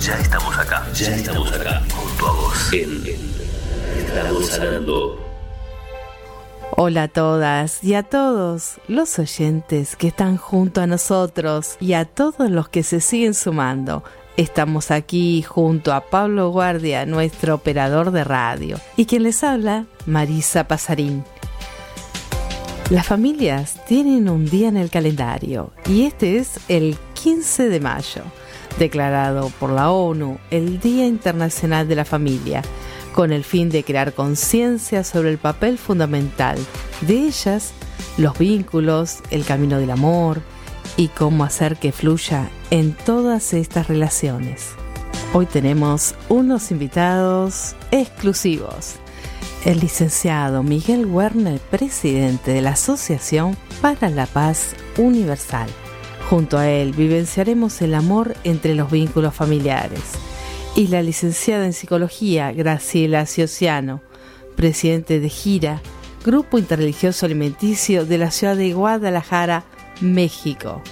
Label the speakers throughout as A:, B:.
A: Ya estamos acá, ya, estamos, acá, junto a vos. En, Estamos sanando.
B: Hola a todas y a todos los oyentes que están junto a nosotros y a todos los que se siguen sumando. Estamos aquí junto a Pablo Guardia, nuestro operador de radio, y quien les habla, Marisa Pasarín. Las familias tienen un día en el calendario y este es el 15 de mayo, declarado por la ONU el Día Internacional de la Familia con el fin de crear conciencia sobre el papel fundamental de ellas, los vínculos, el camino del amor y cómo hacer que fluya en todas estas relaciones. Hoy tenemos unos invitados exclusivos. El licenciado Miguel Werner, presidente de la Asociación para la Paz Universal. Junto a él vivenciaremos el amor entre los vínculos familiares y la licenciada en psicología Graciela Ciociano, presidente de Gira, Grupo Interreligioso Alimenticio de la ciudad de Guadalajara, México.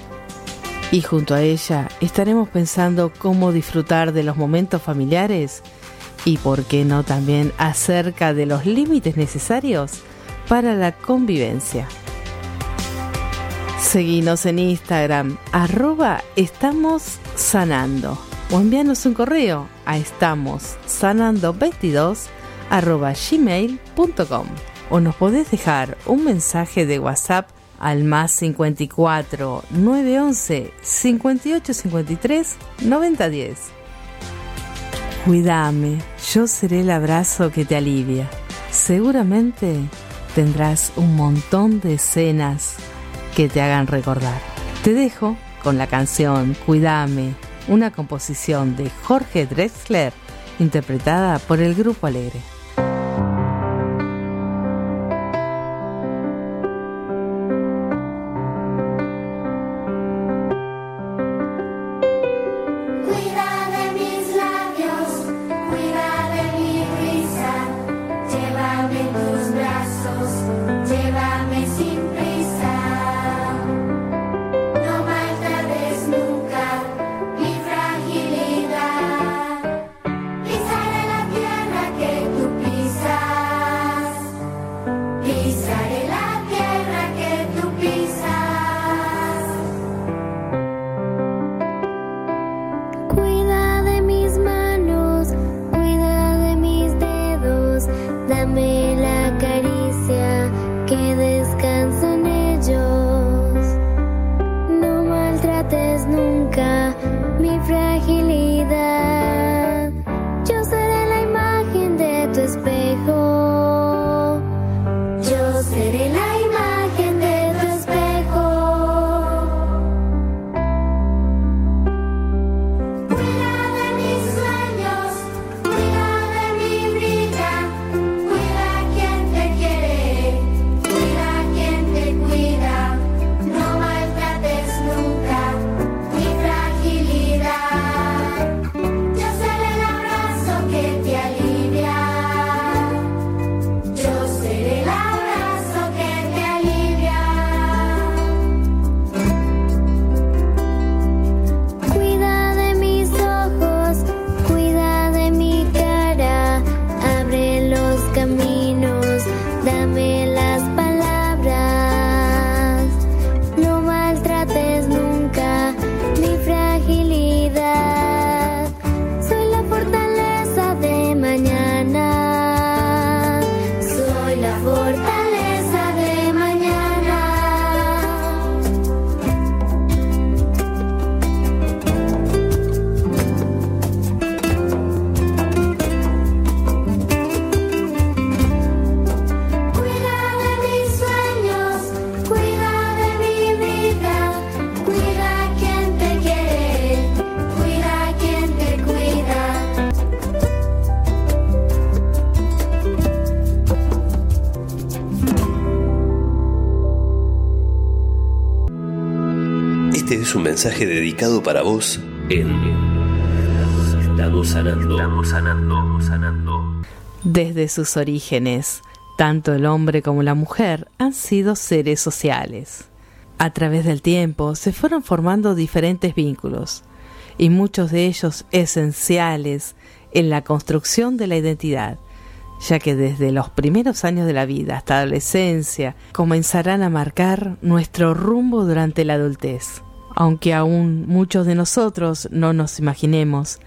B: Y junto a ella estaremos pensando cómo disfrutar de los momentos familiares y, por qué no, también acerca de los límites necesarios para la convivencia. Seguinos en Instagram, arroba estamos sanando o envíanos un correo a estamos sanando22 gmail.com o nos podés dejar un mensaje de WhatsApp al más 54 911 58 53 90 10. Cuídame, yo seré el abrazo que te alivia. Seguramente tendrás un montón de escenas que te hagan recordar. Te dejo con la canción Cuídame una composición de Jorge Drexler interpretada por el Grupo Alegre.
A: Mensaje dedicado para vos en Estamos sanando, sanando, sanando.
B: Desde sus orígenes, tanto el hombre como la mujer han sido seres sociales. A través del tiempo se fueron formando diferentes vínculos, y muchos de ellos esenciales en la construcción de la identidad, ya que desde los primeros años de la vida hasta la adolescencia comenzarán a marcar nuestro rumbo durante la adultez. Aunque aún muchos de nosotros no nos imaginemos,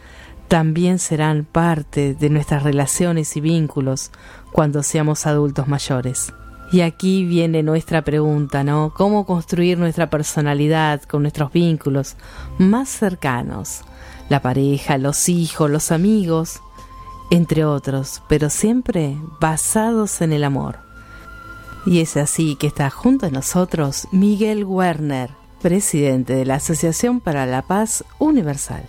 B: también serán parte de nuestras relaciones y vínculos cuando seamos adultos mayores. Y aquí viene nuestra pregunta, ¿no? ¿Cómo construir nuestra personalidad con nuestros vínculos más cercanos? La pareja, los hijos, los amigos, entre otros, pero siempre basados en el amor. Y es así que está junto a nosotros Miguel Werner, presidente de la Asociación para la Paz Universal.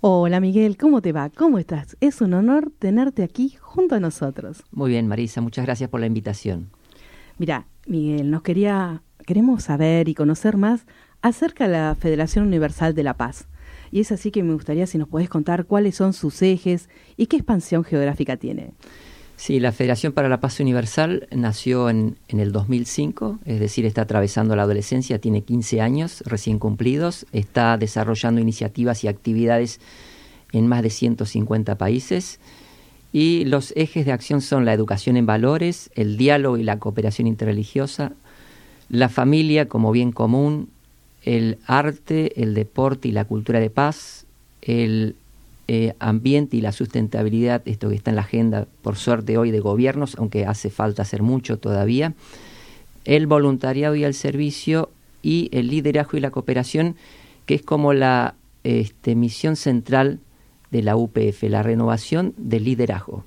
B: Hola Miguel, ¿cómo te va? ¿Cómo estás? Es un honor tenerte aquí junto a nosotros.
C: Muy bien, Marisa, muchas gracias por la invitación.
B: Mira, Miguel, nos quería, queremos saber y conocer más acerca de la Federación Universal de la Paz. Y es así que me gustaría si nos podés contar cuáles son sus ejes y qué expansión geográfica tiene.
C: Sí, la Federación para la Paz Universal nació en, en, el 2005, es decir, está atravesando la adolescencia, tiene 15 años recién cumplidos, está desarrollando iniciativas y actividades en más de 150 países. Y los ejes de acción son la educación en valores, el diálogo y la cooperación interreligiosa, la familia como bien común, el arte, el deporte y la cultura de paz, el eh, ambiente y la sustentabilidad, esto que está en la agenda, por suerte hoy, de gobiernos, aunque hace falta hacer mucho todavía, el voluntariado y el servicio y el liderazgo y la cooperación, que es como la este, misión central de la UPF, la renovación del liderazgo.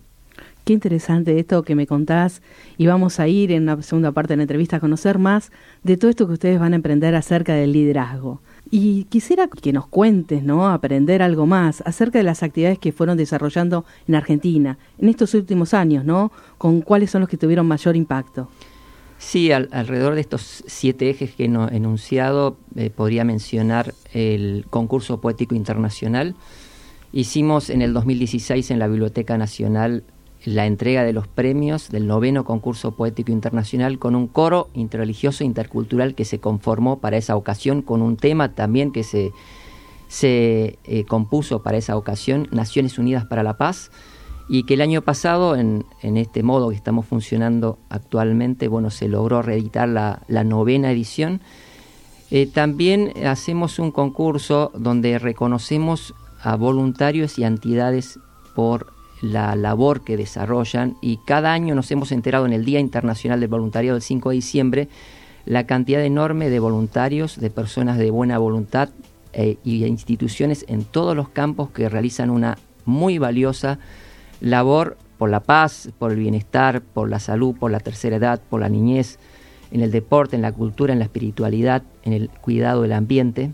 B: Qué interesante esto que me contás y vamos a ir en la segunda parte de la entrevista a conocer más de todo esto que ustedes van a emprender acerca del liderazgo. Y quisiera que nos cuentes, ¿no? Aprender algo más acerca de las actividades que fueron desarrollando en Argentina en estos últimos años, ¿no? Con cuáles son los que tuvieron mayor impacto.
C: Sí, alrededor de estos siete ejes que he enunciado, eh, podría mencionar el concurso poético internacional. Hicimos en el 2016 en la Biblioteca Nacional la entrega de los premios del noveno concurso poético internacional con un coro interreligioso intercultural que se conformó para esa ocasión, con un tema también que se, se eh, compuso para esa ocasión, Naciones Unidas para la Paz, y que el año pasado, en, en este modo que estamos funcionando actualmente, bueno, se logró reeditar la, la novena edición. Eh, también hacemos un concurso donde reconocemos a voluntarios y entidades por la labor que desarrollan y cada año nos hemos enterado en el Día Internacional del Voluntariado del 5 de diciembre la cantidad enorme de voluntarios, de personas de buena voluntad eh, y instituciones en todos los campos que realizan una muy valiosa labor por la paz, por el bienestar, por la salud, por la tercera edad, por la niñez, en el deporte, en la cultura, en la espiritualidad, en el cuidado del ambiente.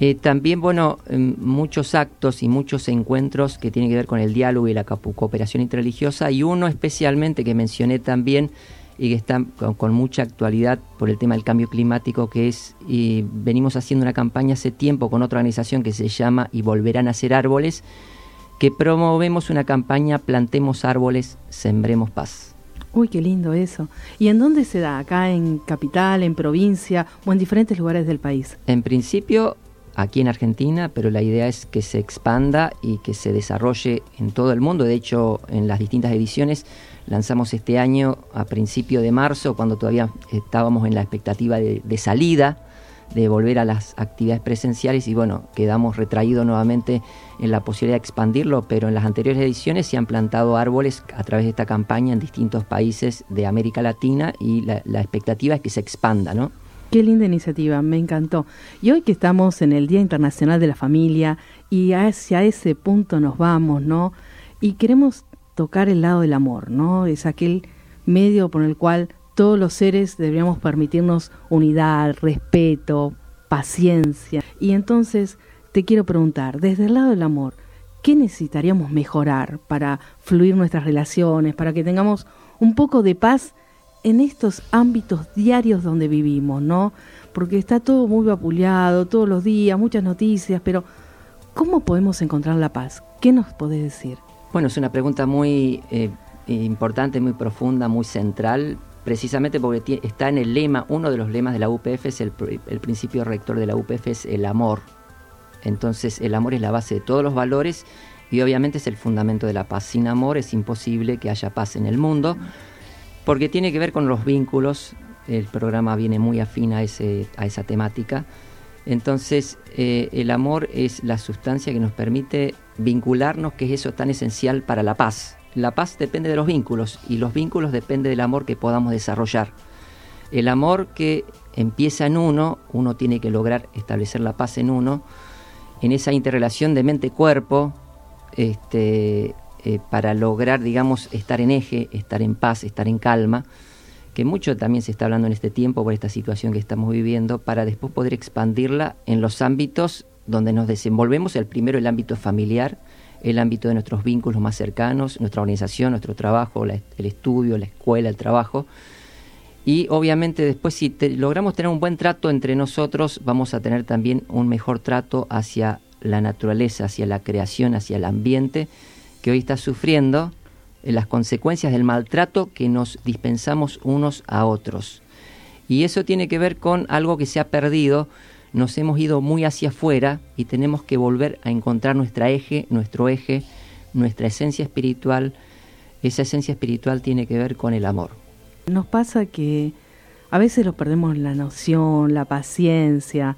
C: Eh, también, bueno, em, muchos actos y muchos encuentros que tienen que ver con el diálogo y la cooperación interreligiosa y uno especialmente que mencioné también y que está con, mucha actualidad por el tema del cambio climático, que es, y venimos haciendo una campaña hace tiempo con otra organización que se llama Y Volverán a Ser Árboles, que promovemos una campaña Plantemos Árboles, Sembremos Paz.
B: Uy, qué lindo eso. ¿Y en dónde se da? ¿Acá en capital, en provincia o en diferentes lugares del país?
C: En principio aquí en Argentina, pero la idea es que se expanda y que se desarrolle en todo el mundo. De hecho, en las distintas ediciones lanzamos este año a principio de marzo, cuando todavía estábamos en la expectativa de, salida, de volver a las actividades presenciales y bueno, quedamos retraídos nuevamente en la posibilidad de expandirlo, pero en las anteriores ediciones se han plantado árboles a través de esta campaña en distintos países de América Latina y la, la expectativa es que se expanda, ¿no?
B: Qué linda iniciativa, me encantó. Y hoy que estamos en el Día Internacional de la Familia y hacia ese punto nos vamos, ¿no? Y queremos tocar el lado del amor, ¿no? Es aquel medio por el cual todos los seres deberíamos permitirnos unidad, respeto, paciencia. Y entonces te quiero preguntar, desde el lado del amor, ¿qué necesitaríamos mejorar para fluir nuestras relaciones, para que tengamos un poco de paz en estos ámbitos diarios donde vivimos, ¿no? Porque está todo muy vapuleado, todos los días, muchas noticias, pero ¿cómo podemos encontrar la paz? ¿Qué nos podés decir?
C: Bueno, es una pregunta muy eh, importante, muy profunda, muy central, precisamente porque está en el lema, uno de los lemas de la UPF es el, el principio rector de la UPF es el amor. Entonces el amor es la base de todos los valores y obviamente es el fundamento de la paz. Sin amor es imposible que haya paz en el mundo porque tiene que ver con los vínculos. El programa viene muy afín a, ese, a esa temática. Entonces, eh, el amor es la sustancia que nos permite vincularnos, que es eso tan esencial para la paz. La paz depende de los vínculos y los vínculos dependen del amor que podamos desarrollar. El amor que empieza en uno, uno tiene que lograr establecer la paz en uno, en esa interrelación de mente-cuerpo, este, eh, para lograr, digamos, estar en eje, estar en paz, estar en calma, que mucho también se está hablando en este tiempo por esta situación que estamos viviendo, para después poder expandirla en los ámbitos donde nos desenvolvemos. El primero, el ámbito familiar, el ámbito de nuestros vínculos más cercanos, nuestra organización, nuestro trabajo, el estudio, la escuela, el trabajo. Y obviamente después si logramos tener un buen trato entre nosotros, vamos a tener también un mejor trato hacia la naturaleza, hacia la creación, hacia el ambiente que hoy está sufriendo eh, las consecuencias del maltrato que nos dispensamos unos a otros. Y eso tiene que ver con algo que se ha perdido, nos hemos ido muy hacia afuera y tenemos que volver a encontrar nuestra eje, nuestro eje, nuestra esencia espiritual. Esa esencia espiritual tiene que ver con el amor.
B: Nos pasa que a veces lo perdemos la noción, la paciencia,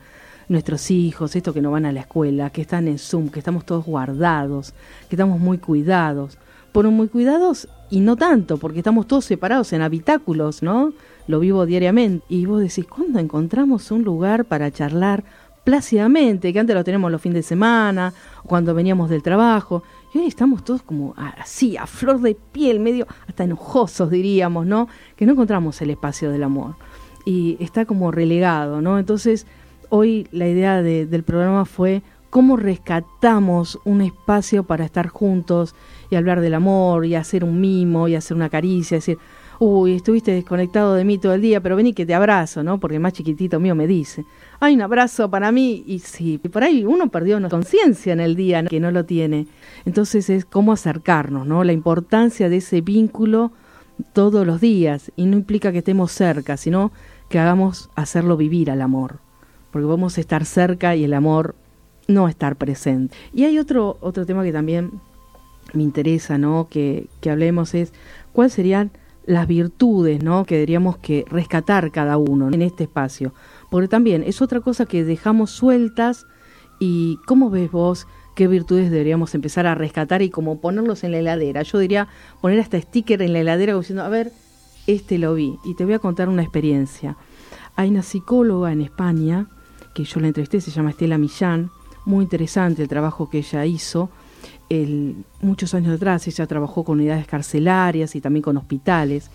B: nuestros hijos, estos que no van a la escuela, que están en Zoom, que estamos todos guardados, que estamos muy cuidados. Por muy cuidados y no tanto, porque estamos todos separados en habitáculos, ¿no? Lo vivo diariamente. Y vos decís, ¿cuándo encontramos un lugar para charlar plácidamente? Que antes lo tenemos los fines de semana, cuando veníamos del trabajo. Y hoy estamos todos como así, a flor de piel, medio hasta enojosos, diríamos, ¿no? Que no encontramos el espacio del amor. Y está como relegado, ¿no? Entonces, hoy la idea del programa fue cómo rescatamos un espacio para estar juntos y hablar del amor y hacer un mimo y hacer una caricia, decir, uy, estuviste desconectado de mí todo el día, pero vení que te abrazo, ¿no? Porque más chiquitito mío me dice, hay un abrazo para mí y sí, por ahí uno perdió una conciencia en el día que no lo tiene. Entonces es cómo acercarnos, ¿no? La importancia de ese vínculo todos los días y no implica que estemos cerca, sino que hagamos hacerlo vivir al amor porque a estar cerca y el amor no estar presente. Y hay otro, otro tema que también me interesa, ¿no? Que, hablemos es cuáles serían las virtudes, ¿no? Que deberíamos que rescatar cada uno en este espacio. Porque también es otra cosa que dejamos sueltas y ¿cómo ves vos qué virtudes deberíamos empezar a rescatar y cómo ponerlos en la heladera? Yo diría poner hasta sticker en la heladera diciendo, a ver, este lo vi. Y te voy a contar una experiencia. Hay una psicóloga en España que yo la entrevisté, se llama Estela Millán, muy interesante el trabajo que ella hizo. Muchos años atrás ella trabajó con unidades carcelarias y también con hospitales.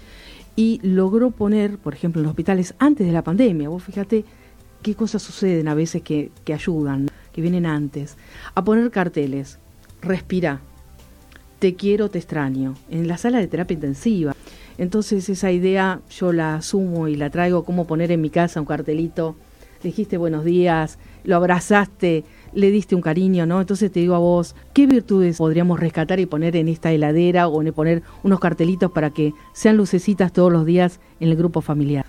B: Y logró poner, por ejemplo, en los hospitales antes de la pandemia, vos fíjate qué cosas suceden a veces que, que ayudan, que vienen antes, a poner carteles, respira, te quiero, te extraño, en la sala de terapia intensiva. Entonces esa idea yo la asumo y la traigo como poner en mi casa un cartelito dijiste buenos días, lo abrazaste, le diste un cariño, ¿no? Entonces te digo a vos, ¿qué virtudes podríamos rescatar y poner en esta heladera o en poner unos cartelitos para que sean lucecitas todos los días en el grupo familiar?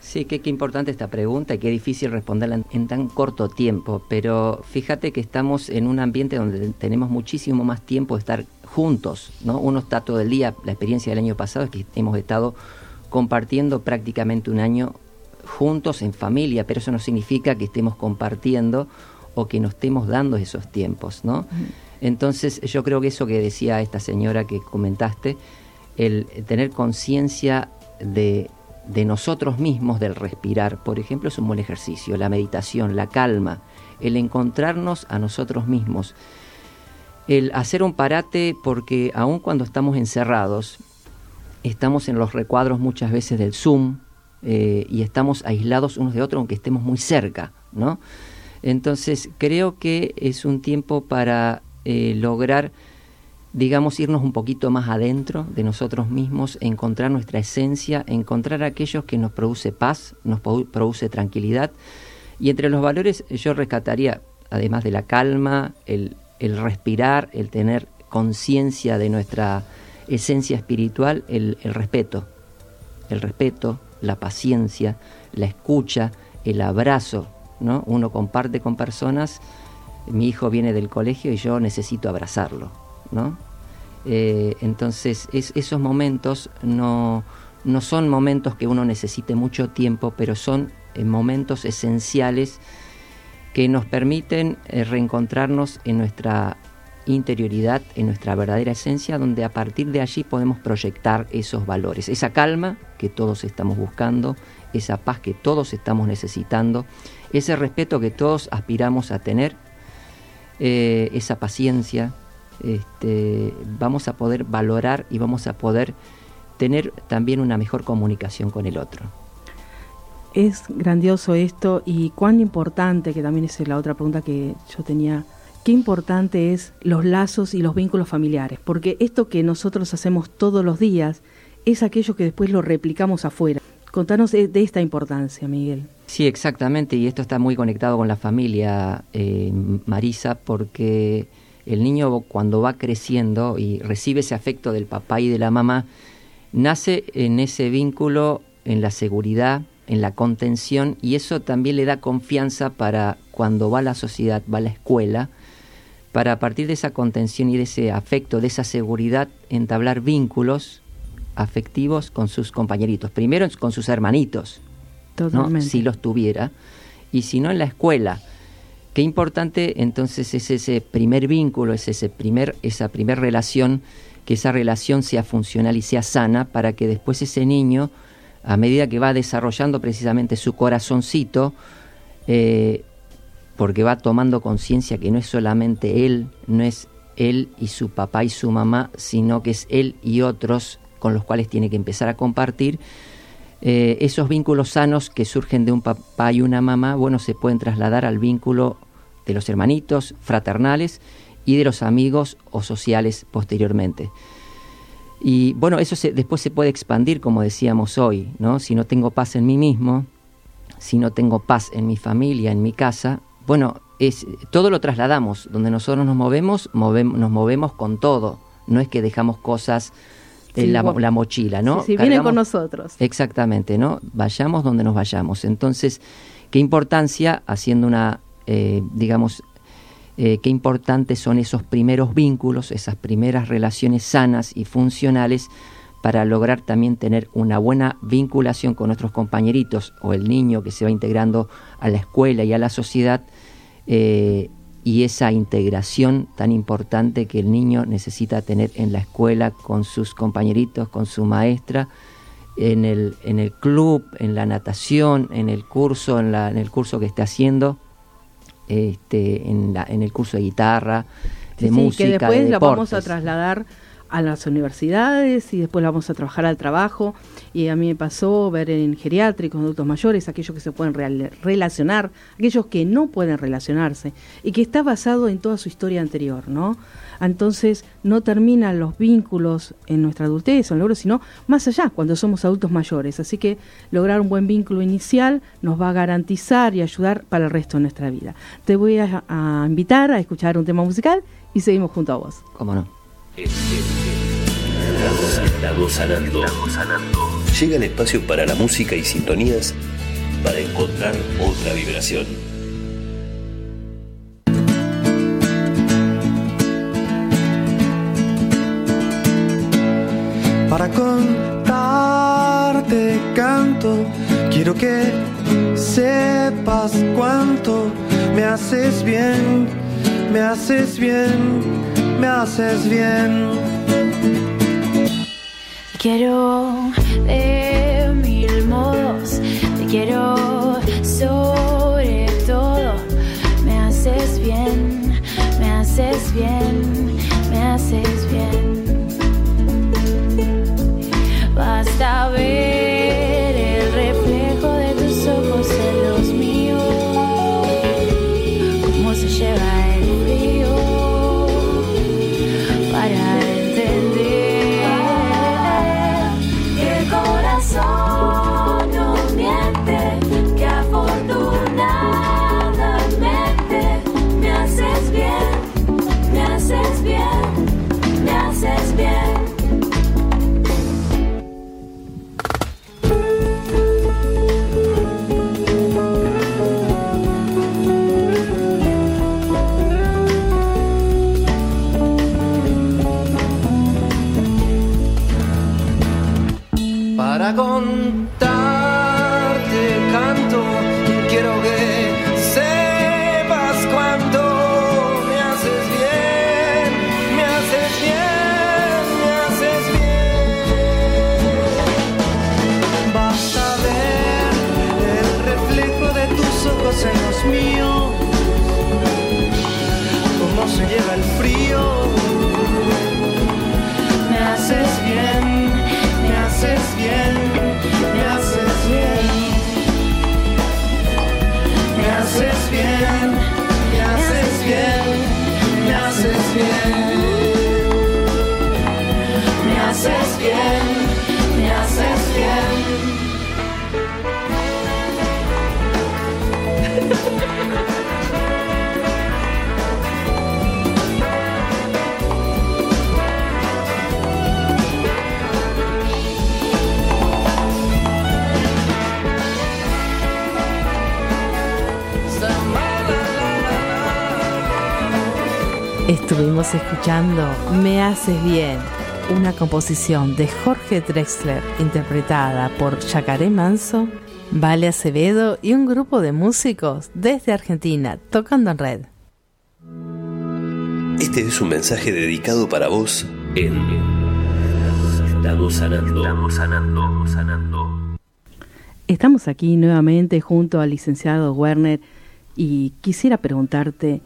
C: Sí, qué, qué importante esta pregunta y qué difícil responderla en, tan corto tiempo, pero fíjate que estamos en un ambiente donde tenemos muchísimo más tiempo de estar juntos, ¿no? Uno está todo el día, la experiencia del año pasado es que hemos estado compartiendo prácticamente un año juntos en familia, pero eso no significa que estemos compartiendo o que nos estemos dando esos tiempos, ¿no? Entonces yo creo que eso que decía esta señora que comentaste, el tener conciencia de, de nosotros mismos, del respirar, por ejemplo, es un buen ejercicio, la meditación, la calma, el encontrarnos a nosotros mismos, el hacer un parate porque aun cuando estamos encerrados, estamos en los recuadros muchas veces del Zoom, eh, y estamos aislados unos de otros aunque estemos muy cerca, ¿no? Entonces creo que es un tiempo para eh, lograr digamos, irnos un poquito más adentro de nosotros mismos, encontrar nuestra esencia, encontrar aquellos que nos produce paz, nos produce tranquilidad. Y entre los valores yo rescataría, además de la calma, el, respirar, el tener conciencia de nuestra esencia espiritual, el, el respeto. El respeto, la paciencia, la escucha, el abrazo, ¿no? Uno comparte con personas, mi hijo viene del colegio y yo necesito abrazarlo, ¿no? Eh, entonces, esos momentos no, no, son momentos que uno necesite mucho tiempo, pero son eh, momentos esenciales que nos permiten eh, reencontrarnos en nuestra interioridad, en nuestra verdadera esencia, donde a partir de allí podemos proyectar esos valores, esa calma que todos estamos buscando, esa paz que todos estamos necesitando, ese respeto que todos aspiramos a tener, eh, esa paciencia, este, vamos a poder valorar y vamos a poder tener también una mejor comunicación con el otro.
B: Es grandioso esto y cuán importante, que también es la otra pregunta que yo tenía, qué importante es los lazos y los vínculos familiares, porque esto que nosotros hacemos todos los días es aquello que después lo replicamos afuera. Contanos de, esta importancia, Miguel.
C: Sí, exactamente, y esto está muy conectado con la familia, eh, Marisa, porque el niño cuando va creciendo y recibe ese afecto del papá y de la mamá, nace en ese vínculo, en la seguridad, en la contención, y eso también le da confianza para cuando va a la sociedad, va a la escuela, para a partir de esa contención y de ese afecto, de esa seguridad, entablar vínculos afectivos con sus compañeritos. Primero con sus hermanitos, si los tuviera, y si no en la escuela. Qué importante entonces es ese primer vínculo, es ese primer, esa primera relación, que esa relación sea funcional y sea sana para que después ese niño, a medida que va desarrollando precisamente su corazoncito, eh, porque va tomando conciencia que no es solamente él, no es él y su papá y su mamá, sino que es él y otros con los cuales tiene que empezar a compartir. Eh, esos vínculos sanos que surgen de un papá y una mamá, bueno, se pueden trasladar al vínculo de los hermanitos fraternales y de los amigos o sociales posteriormente. Y bueno, eso después se puede expandir, como decíamos hoy, ¿no? Si no tengo paz en mí mismo, si no tengo paz en mi familia, en mi casa, bueno, es, todo lo trasladamos. Donde nosotros nos movemos, nos movemos con todo. No es que dejamos cosas en la, mochila, ¿no?
B: Sí, viene con nosotros.
C: Exactamente, ¿no? Vayamos donde nos vayamos. Entonces, qué importancia, haciendo una, eh, digamos, eh, qué importantes son esos primeros vínculos, esas primeras relaciones sanas y funcionales para lograr también tener una buena vinculación con nuestros compañeritos o el niño que se va integrando a la escuela y a la sociedad eh, y esa integración tan importante que el niño necesita tener en la escuela con sus compañeritos, con su maestra, en el, en el club, en la natación, en el curso, en, la, en el curso que esté haciendo, este, en, la, en el curso de guitarra, de música.
B: Que después la vamos a trasladar a las universidades y después la vamos a trabajar al trabajo. Y a mí me pasó ver en geriátricos, adultos mayores, aquellos que se pueden relacionar, aquellos que no pueden relacionarse y que está basado en toda su historia anterior, ¿no? Entonces no terminan los vínculos en nuestra adultez o en logro, sino más allá, cuando somos adultos mayores. Así que lograr un buen vínculo inicial nos va a garantizar y ayudar para el resto de nuestra vida. Te voy a, a invitar a escuchar un tema musical y seguimos junto a vos.
C: ¿Cómo no?
A: Estamos sanando. Llega el espacio para la música y sintonías para encontrar otra vibración.
D: Para contarte canto, quiero que sepas cuánto me haces bien, me haces bien me haces bien.
E: Quiero de mil modos, te quiero sobre todo. Me haces bien, me haces bien, me haces bien. Basta ver para contarte canto. bien, me haces bien.
B: Estuvimos escuchando Me haces bien una composición de Jorge Drexler interpretada por Yacaré Manso, Vale Acevedo y un grupo de músicos desde Argentina tocando en red.
A: Este es un mensaje dedicado para vos en Estamos sanando, estamos sanando, sanando.
B: Estamos aquí nuevamente junto al licenciado Werner y quisiera preguntarte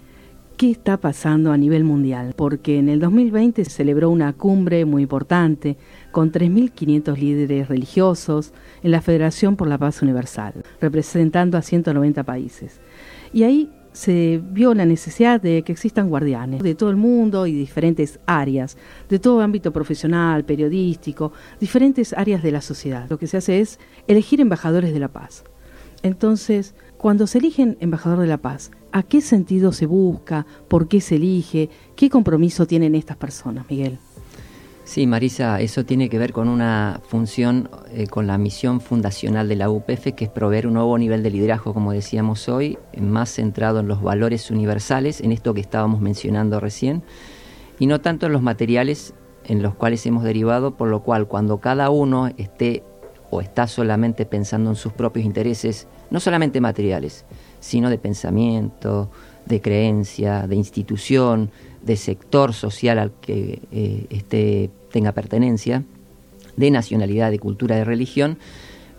B: qué está pasando a nivel mundial, porque en el 2020 se celebró una cumbre muy importante con 3.500 líderes religiosos en la Federación por la Paz Universal, representando a 190 países. Y ahí se vio la necesidad de que existan guardianes de todo el mundo y diferentes áreas, de todo ámbito profesional, periodístico, diferentes áreas de la sociedad. Lo que se hace es elegir embajadores de la paz. Entonces, cuando se eligen embajador de la paz, ¿a qué sentido se busca? ¿Por qué se elige? ¿Qué compromiso tienen estas personas, Miguel?
C: Sí, Marisa, eso tiene que ver con una función, eh, con la misión fundacional de la UPF, que es proveer un nuevo nivel de liderazgo, como decíamos hoy, más centrado en los valores universales, en esto que estábamos mencionando recién, y no tanto en los materiales en los cuales hemos derivado, por lo cual cuando cada uno esté o está solamente pensando en sus propios intereses, no solamente materiales, sino de pensamiento, de creencia, de institución, de sector social al que eh, este, tenga pertenencia, de nacionalidad, de cultura, de religión,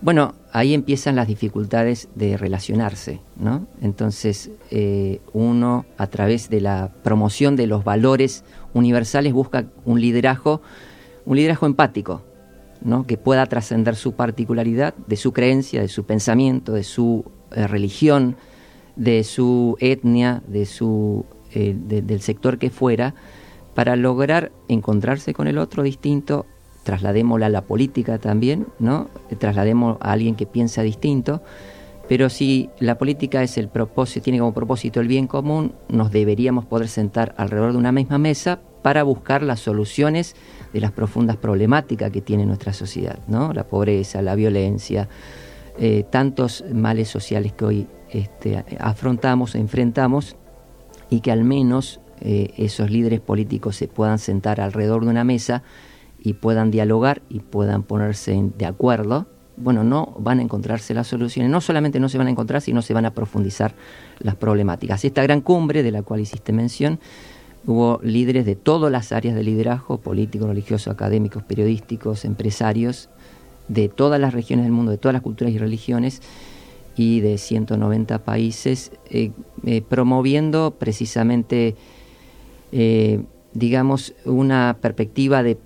C: bueno, ahí empiezan las dificultades de relacionarse, ¿no? Entonces, eh, uno, a través de la promoción de los valores universales, busca un liderazgo, un liderazgo empático, que pueda trascender su particularidad, de su creencia, de su pensamiento, de su eh, religión, de su etnia, de su, eh, del sector que fuera, para lograr encontrarse con el otro distinto, trasladémosla a la política también, ¿no? traslademos a alguien que piensa distinto, pero si la política es el propósito, tiene como propósito el bien común, nos deberíamos poder sentar alrededor de una misma mesa para buscar las soluciones de las profundas problemáticas que tiene nuestra sociedad, ¿no? La pobreza, la violencia, eh, tantos males sociales que hoy este, afrontamos, enfrentamos, y que al menos eh, esos líderes políticos se puedan sentar alrededor de una mesa y puedan dialogar y puedan ponerse de acuerdo, bueno, no van a encontrarse las soluciones, no solamente no se van a encontrar, sino se van a profundizar las problemáticas. Esta gran cumbre de la cual hiciste mención Hubo líderes de todas las áreas de liderazgo, políticos, religiosos, académicos, periodísticos, empresarios, de todas las regiones del mundo, de todas las culturas y religiones, y de 190 países, eh, eh, promoviendo precisamente, eh, digamos, una perspectiva de,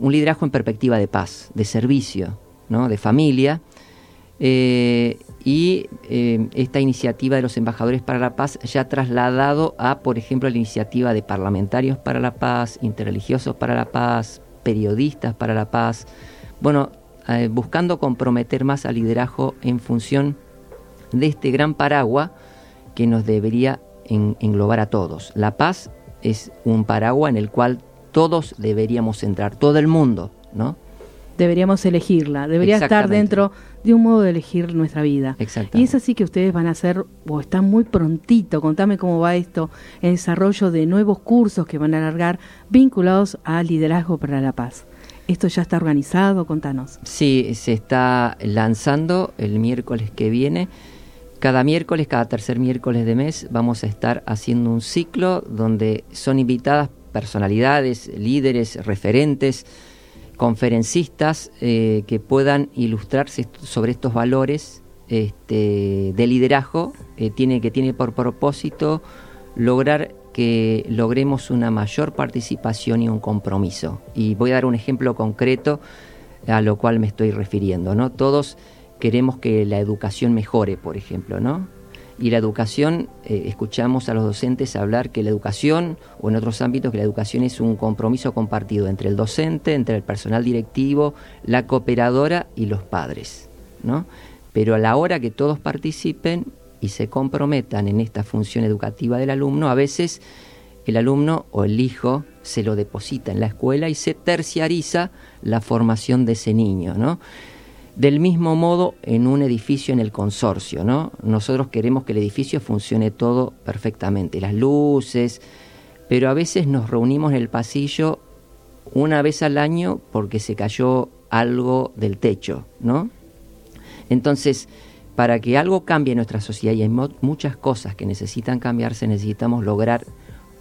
C: un liderazgo en perspectiva de paz, de servicio, ¿no? de familia, y eh, esta iniciativa de los embajadores para la paz ya ha trasladado a, por ejemplo, la iniciativa de parlamentarios para la paz, interreligiosos para la paz, periodistas para la paz, bueno, eh, buscando comprometer más al liderazgo en función de este gran paraguas que nos debería englobar a todos. La paz es un paraguas en el cual todos deberíamos entrar, todo el mundo, ¿no?
B: deberíamos elegirla, debería estar dentro de un modo de elegir nuestra vida. Y es así que ustedes van a hacer, o están muy prontito, contame cómo va esto, el desarrollo de nuevos cursos que van a alargar vinculados al liderazgo para la paz. ¿Esto ya está organizado? Contanos.
C: Sí, se está lanzando el miércoles que viene. Cada miércoles, cada tercer miércoles de mes, vamos a estar haciendo un ciclo donde son invitadas personalidades, líderes, referentes, conferencistas eh, que puedan ilustrarse sobre estos valores este, de liderazgo, eh, tiene, que tiene por propósito lograr que logremos una mayor participación y un compromiso. Y voy a dar un ejemplo concreto a lo cual me estoy refiriendo. ¿no? Todos queremos que la educación mejore, por ejemplo, ¿no? Y la educación, eh, escuchamos a los docentes hablar que la educación, o en otros ámbitos, que la educación es un compromiso compartido entre el docente, entre el personal directivo, la cooperadora y los padres. ¿no? Pero a la hora que todos participen y se comprometan en esta función educativa del alumno, a veces el alumno o el hijo se lo deposita en la escuela y se terciariza la formación de ese niño. ¿no? Del mismo modo, en un edificio en el consorcio, ¿no? Nosotros queremos que el edificio funcione todo perfectamente, las luces, pero a veces nos reunimos en el pasillo una vez al año porque se cayó algo del techo, ¿no? Entonces, para que algo cambie en nuestra sociedad, y hay muchas cosas que necesitan cambiarse, necesitamos lograr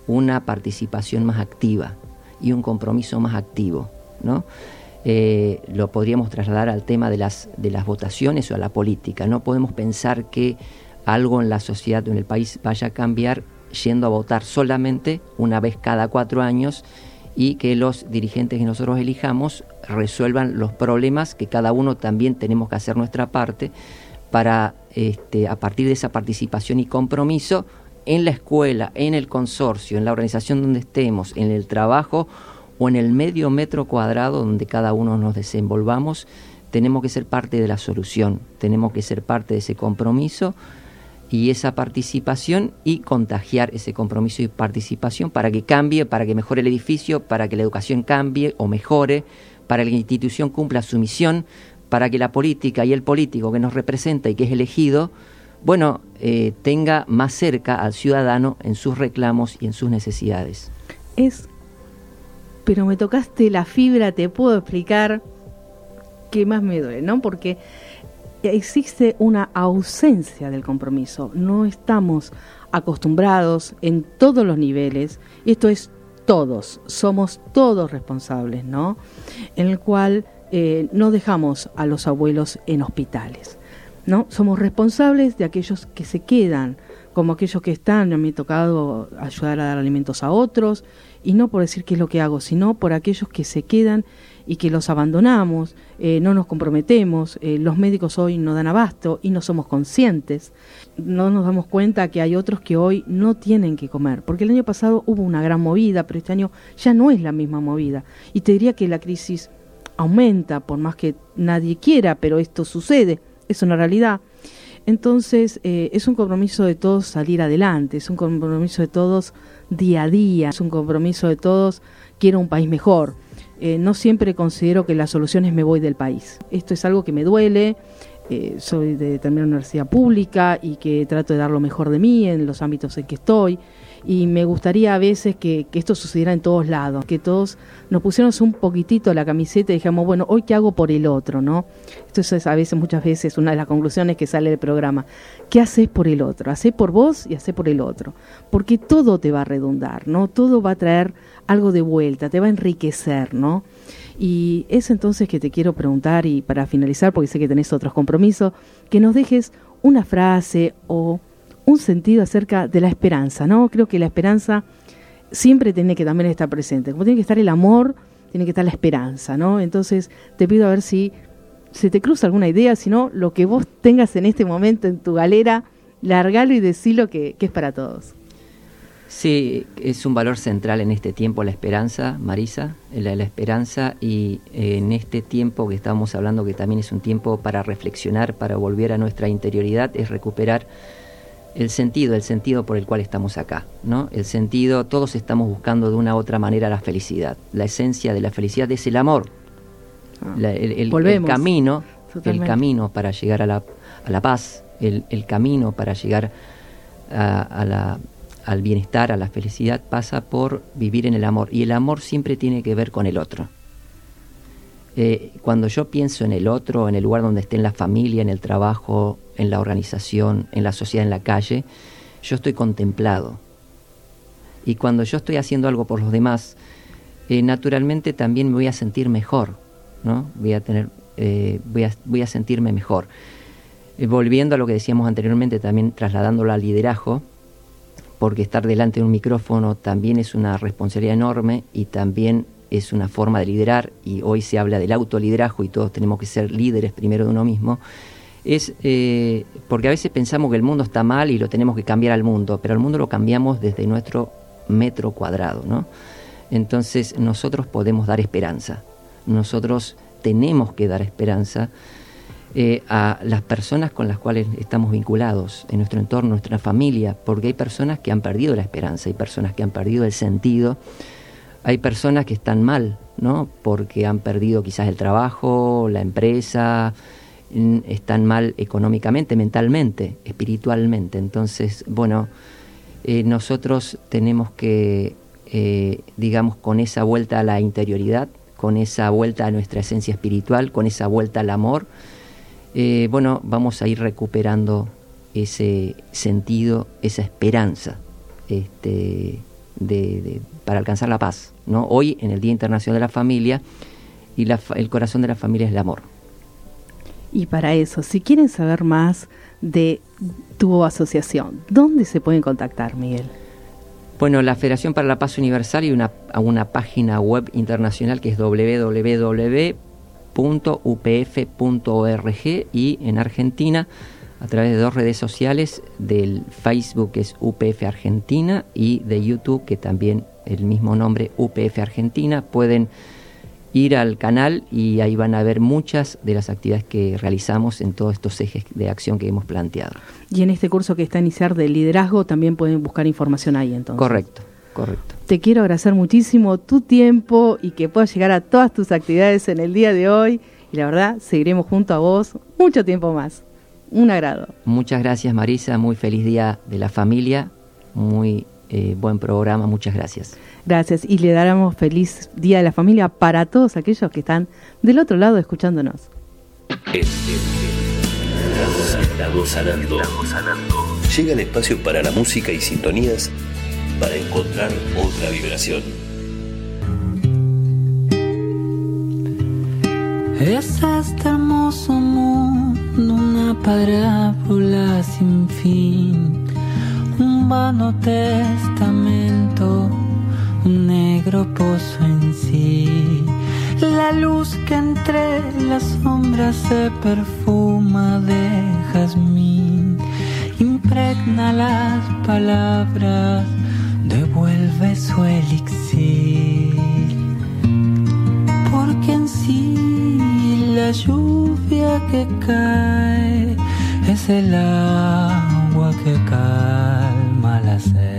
C: una participación más activa y un compromiso más activo, ¿no? Eh, lo podríamos trasladar al tema de las, de las votaciones o a la política. No podemos pensar que algo en la sociedad o en el país vaya a cambiar yendo a votar solamente una vez cada cuatro años y que los dirigentes que nosotros elijamos resuelvan los problemas que cada uno también tenemos que hacer nuestra parte para este, a partir de esa participación y compromiso en la escuela, en el consorcio, en la organización donde estemos, en el trabajo o en el medio metro cuadrado donde cada uno nos desenvolvamos, tenemos que ser parte de la solución, tenemos que ser parte de ese compromiso y esa participación y contagiar ese compromiso y participación para que cambie, para que mejore el edificio, para que la educación cambie o mejore, para que la institución cumpla su misión, para que la política y el político que nos representa y que es elegido, bueno, eh, tenga más cerca al ciudadano en sus reclamos y en sus necesidades.
B: Es, pero me tocaste la fibra, te puedo explicar qué más me duele, ¿no? Porque existe una ausencia del compromiso. No estamos acostumbrados en todos los niveles, esto es todos, somos todos responsables, ¿no? En el cual eh, no dejamos a los abuelos en hospitales, ¿no? Somos responsables de aquellos que se quedan, como aquellos que están, me ha tocado ayudar a dar alimentos a otros, y no por decir qué es lo que hago, sino por aquellos que se quedan y que los abandonamos, eh, no nos comprometemos, eh, los médicos hoy no dan abasto y no somos conscientes, no nos damos cuenta que hay otros que hoy no tienen que comer, porque el año pasado hubo una gran movida, pero este año ya no es la misma movida. Y te diría que la crisis aumenta, por más que nadie quiera, pero esto sucede, es una realidad. Entonces, eh, es un compromiso de todos salir adelante, es un compromiso de todos día a día, es un compromiso de todos quiero un país mejor. Eh, no siempre considero que la solución es me voy del país. Esto es algo que me duele. Eh, soy de una universidad pública y que trato de dar lo mejor de mí en los ámbitos en que estoy. Y me gustaría a veces que, esto sucediera en todos lados, que todos nos pusiéramos un poquitito la camiseta y dijéramos, bueno, hoy qué hago por el otro, ¿no? Esto es a veces, muchas veces, una de las conclusiones que sale del programa. ¿Qué haces por el otro? Hacé por vos y hacé por el otro. Porque todo te va a redundar, ¿no? Todo va a traer algo de vuelta, te va a enriquecer, ¿no? Y es entonces que te quiero preguntar, y para finalizar, porque sé que tenés otros compromisos, que nos dejes una frase o un sentido acerca de la esperanza, ¿no? Creo que la esperanza siempre tiene que también estar presente. Como tiene que estar el amor, tiene que estar la esperanza, ¿no? Entonces te pido a ver si se te cruza alguna idea, si no, lo que vos tengas en este momento en tu galera, largalo y decilo que, es para todos.
C: Sí, es un valor central en este tiempo la esperanza, Marisa, la, la esperanza y eh, en este tiempo que estamos hablando que también es un tiempo para reflexionar, para volver a nuestra interioridad, es recuperar el sentido, el sentido por el cual estamos acá, ¿no? El sentido, todos estamos buscando de una u otra manera la felicidad. La esencia de la felicidad es el amor, ah, el, camino, el camino para llegar a la, a la paz, el, camino para llegar a la al bienestar, a la felicidad, pasa por vivir en el amor. Y el amor siempre tiene que ver con el otro. Eh, cuando yo pienso en el otro, en el lugar donde esté en la familia, en el trabajo, en la organización, en la sociedad, en la calle, yo estoy contemplado. Y cuando yo estoy haciendo algo por los demás, eh, naturalmente también me voy a sentir mejor, ¿no? Voy a tener, eh, voy, a, voy a sentirme mejor. volviendo a lo que decíamos anteriormente, también trasladándolo al liderazgo, porque estar delante de un micrófono también es una responsabilidad enorme y también es una forma de liderar, y hoy se habla del autoliderazgo y todos tenemos que ser líderes primero de uno mismo, es eh, porque a veces pensamos que el mundo está mal y lo tenemos que cambiar al mundo, pero el mundo lo cambiamos desde nuestro metro cuadrado, ¿no? Entonces nosotros podemos dar esperanza, nosotros tenemos que dar esperanza eh, a las personas con las cuales estamos vinculados, en nuestro entorno, nuestra familia, porque hay personas que han perdido la esperanza, hay personas que han perdido el sentido, hay personas que están mal, ¿no? Porque han perdido quizás el trabajo, la empresa, están mal económicamente, mentalmente, espiritualmente. Entonces, bueno, eh, nosotros tenemos que eh, digamos, con esa vuelta a la interioridad, con esa vuelta a nuestra esencia espiritual, con esa vuelta al amor, eh, bueno, vamos a ir recuperando ese sentido, esa esperanza este, para alcanzar la paz. ¿no? Hoy, en el Día Internacional de la Familia, y el corazón de la familia es el amor.
B: Y para eso, si quieren saber más de tu asociación, ¿dónde se pueden contactar, Miguel?
C: Bueno, la Federación para la Paz Universal y una, una página web internacional que es www.upf.org y en Argentina a través de dos redes sociales, del Facebook que es UPF Argentina y de YouTube que también el mismo nombre UPF Argentina, pueden ir al canal y ahí van a ver muchas de las actividades que realizamos en todos estos ejes de acción que hemos planteado.
B: Y en este curso que está a iniciar de liderazgo también pueden buscar información ahí entonces.
C: Correcto, correcto.
B: Te quiero agradecer muchísimo tu tiempo y que puedas llegar a todas tus actividades en el día de hoy y la verdad seguiremos junto a vos mucho tiempo más. Un agrado.
C: Muchas gracias Marisa, muy feliz día de la familia, muy eh, buen programa, muchas gracias.
B: Gracias y le daremos feliz Día de la Familia para todos aquellos que están del otro lado escuchándonos.
A: Estamos sanando. Llega el espacio para la música y sintonías para encontrar otra vibración.
F: Es este hermoso mundo una parábola sin fin, un vano testamento un negro pozo en sí. La luz que entre las sombras se perfuma de jazmín, impregna las palabras, devuelve su elixir. Porque en sí la lluvia que cae es el agua que calma la sed.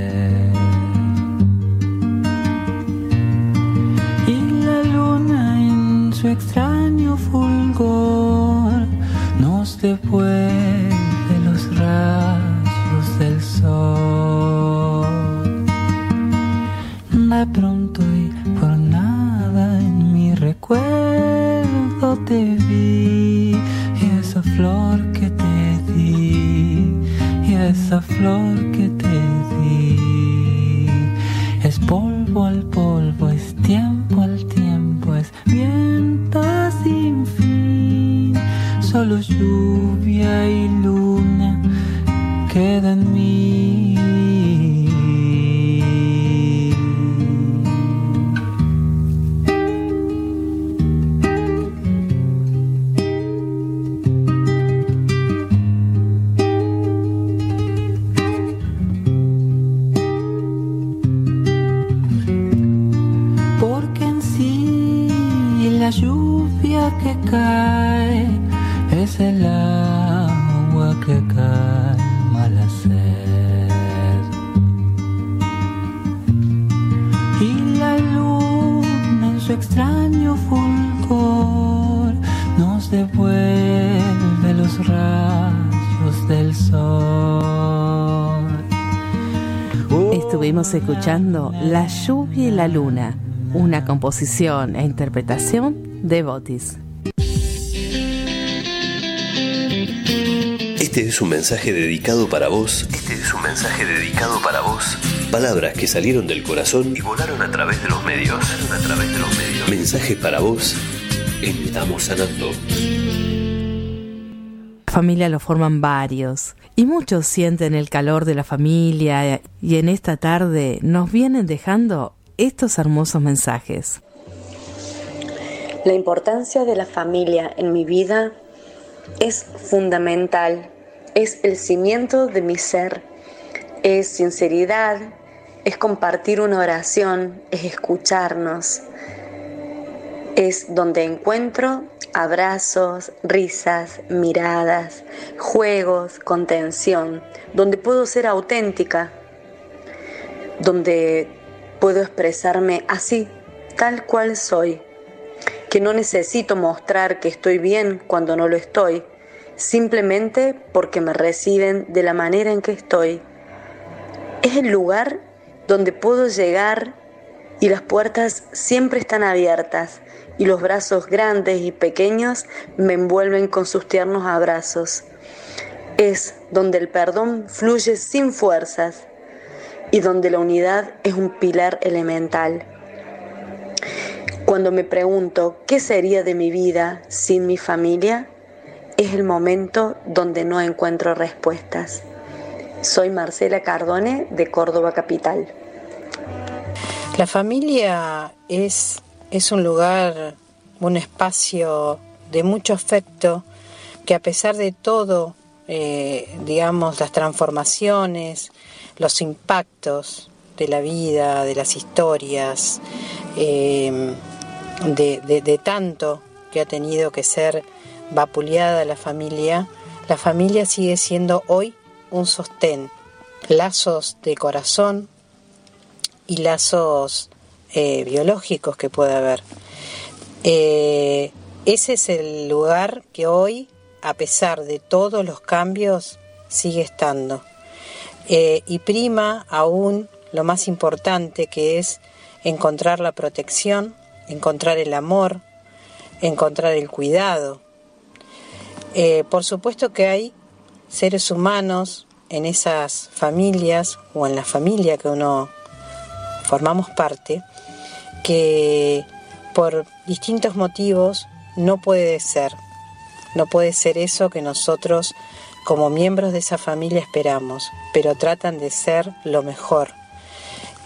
F: Esa La
B: lluvia y la luna, una composición e interpretación Devotis.
A: Este es un mensaje dedicado para vos. Este es un mensaje dedicado para vos. Palabras que salieron del corazón y volaron a través de los medios. a través de los medios. Mensaje para vos. Estamos sanando.
B: Familia lo forman varios. Y muchos sienten el calor de la familia y en esta tarde nos vienen dejando estos hermosos mensajes.
G: La importancia de la familia en mi vida es fundamental, es el cimiento de mi ser, es sinceridad, es compartir una oración, es escucharnos, es donde encuentro abrazos, risas, miradas, juegos, contención, donde puedo ser auténtica, donde puedo expresarme así, tal cual soy que no necesito mostrar que estoy bien cuando no lo estoy, simplemente porque me reciben de la manera en que estoy. Es el lugar donde puedo llegar y las puertas siempre están abiertas y los brazos grandes y pequeños me envuelven con sus tiernos abrazos. Es donde el perdón fluye sin fuerzas y donde la unidad es un pilar elemental. Cuando me pregunto qué sería de mi vida sin mi familia, es el momento donde no encuentro respuestas. Soy Marcela Cardone de Córdoba Capital.
H: La familia es, es un lugar, un espacio de mucho afecto que a pesar de todo, eh, digamos, las transformaciones, los impactos de la vida, de las historias, eh, de, de tanto que ha tenido que ser vapuleada la familia, la familia sigue siendo hoy un sostén, lazos de corazón y lazos eh, biológicos que puede haber. Eh, ese es el lugar que hoy, a pesar de todos los cambios, sigue estando. Eh, y prima aún lo más importante que es encontrar la protección, encontrar el amor, encontrar el cuidado. por supuesto que hay seres humanos en esas familias o en la familia que uno formamos parte, que por distintos motivos no puede ser, no puede ser eso que nosotros como miembros de esa familia esperamos, pero tratan de ser lo mejor.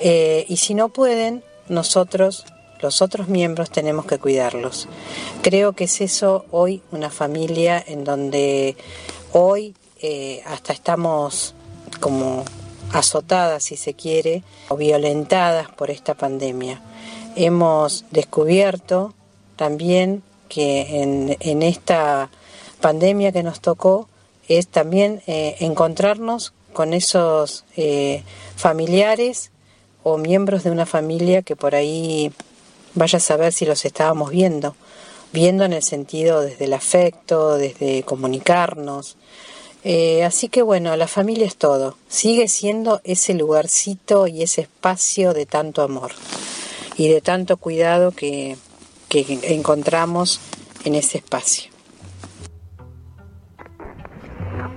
H: Eh, y si no pueden, nosotros, los otros miembros, tenemos que cuidarlos. Creo que es eso hoy una familia en donde hoy eh, hasta estamos como azotadas, si se quiere, o violentadas por esta pandemia. Hemos descubierto también que en, esta pandemia que nos tocó es también eh, encontrarnos con esos eh, familiares o miembros de una familia que por ahí vaya a saber si los estábamos viendo, viendo en el sentido desde el afecto, desde comunicarnos, eh, así que bueno, la familia es todo. Sigue siendo ese lugarcito y ese espacio de tanto amor y de tanto cuidado que, que encontramos en ese espacio.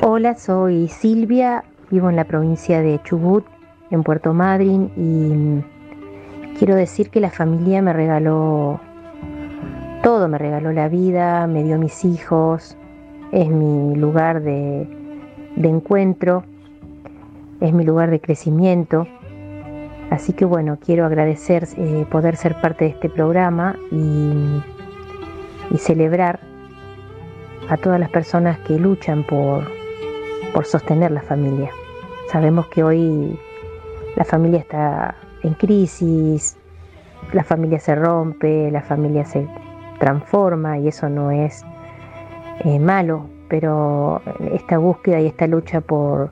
I: Hola, soy Silvia, vivo en la provincia de Chubut, en Puerto Madryn, y quiero decir que la familia me regaló todo, me regaló la vida, me dio mis hijos, es mi lugar de, encuentro, es mi lugar de crecimiento. Así que bueno, quiero agradecer eh, poder ser parte de este programa y, celebrar a todas las personas que luchan por, por sostener la familia. Sabemos que hoy la familia está en crisis, la familia se rompe, la familia se transforma y eso no es eh, malo, pero esta búsqueda y esta lucha por,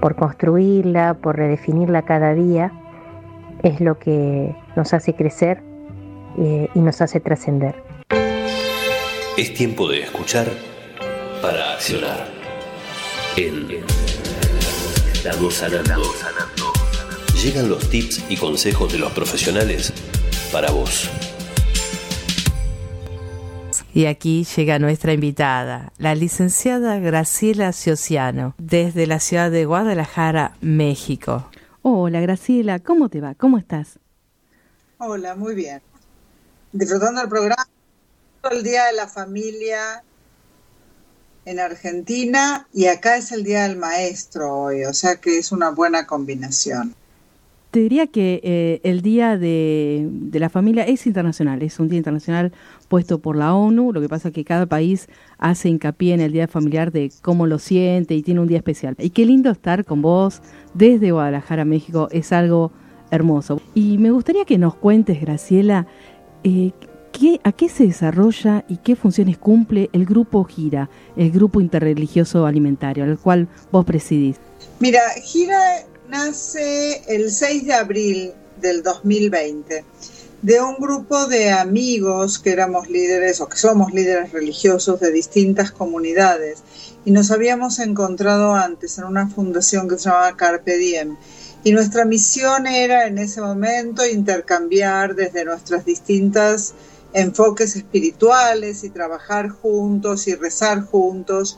I: por construirla, por redefinirla cada día, es lo que nos hace crecer eh, y nos hace trascender.
A: Es tiempo de escuchar para accionar. En Estamos sanando. Llegan los tips y consejos de los profesionales para vos.
B: Y aquí llega nuestra invitada, la licenciada Graciela Ciociano, desde la ciudad de Guadalajara, México.
J: Hola Graciela, ¿cómo te va? ¿Cómo estás?
K: Hola, muy bien. Disfrutando el programa, el Día de la Familia en Argentina y acá es el Día del Maestro hoy, o sea que es una buena combinación.
J: Te diría que eh, el Día de, la Familia es internacional, es un día internacional puesto por la ONU, lo que pasa es que cada país hace hincapié en el Día Familiar de cómo lo siente y tiene un día especial. Y qué lindo estar con vos desde Guadalajara, México, es algo hermoso. Y me gustaría que nos cuentes, Graciela, eh, ¿qué, ¿a qué se desarrolla y qué funciones cumple el Grupo GIRA, el Grupo Interreligioso Alimentario, al cual vos presidís?
K: Mira, GIRA nace el 6 de abril del 2020 de un grupo de amigos que éramos líderes o que somos líderes religiosos de distintas comunidades y nos habíamos encontrado antes en una fundación que se llamaba Carpe Diem Y nuestra misión era en ese momento intercambiar desde nuestras distintas enfoques espirituales y trabajar juntos y rezar juntos.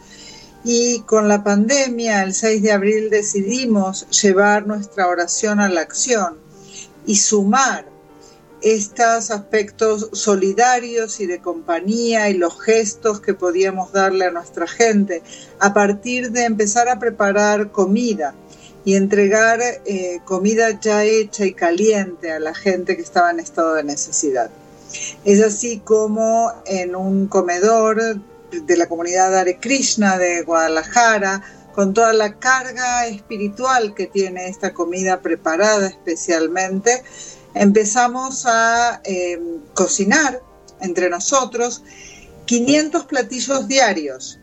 K: Y con la pandemia, el 6 de abril decidimos llevar nuestra oración a la acción y sumar estos aspectos solidarios y de compañía y los gestos que podíamos darle a nuestra gente a partir de empezar a preparar comida y entregar eh, comida ya hecha y caliente a la gente que estaba en estado de necesidad. Es así como en un comedor de la comunidad Hare Krishna de Guadalajara, con toda la carga espiritual que tiene esta comida preparada especialmente, empezamos a eh, cocinar entre nosotros 500 platillos diarios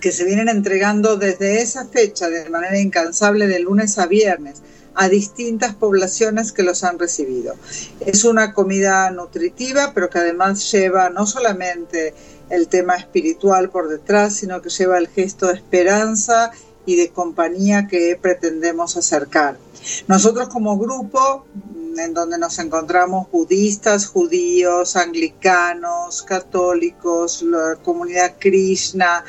K: que se vienen entregando desde esa fecha de manera incansable de lunes a viernes a distintas poblaciones que los han recibido. Es una comida nutritiva, pero que además lleva no solamente el tema espiritual por detrás, sino que lleva el gesto de esperanza y de compañía que pretendemos acercar. Nosotros como grupo, en donde nos encontramos budistas, judíos, anglicanos, católicos, la comunidad Krishna,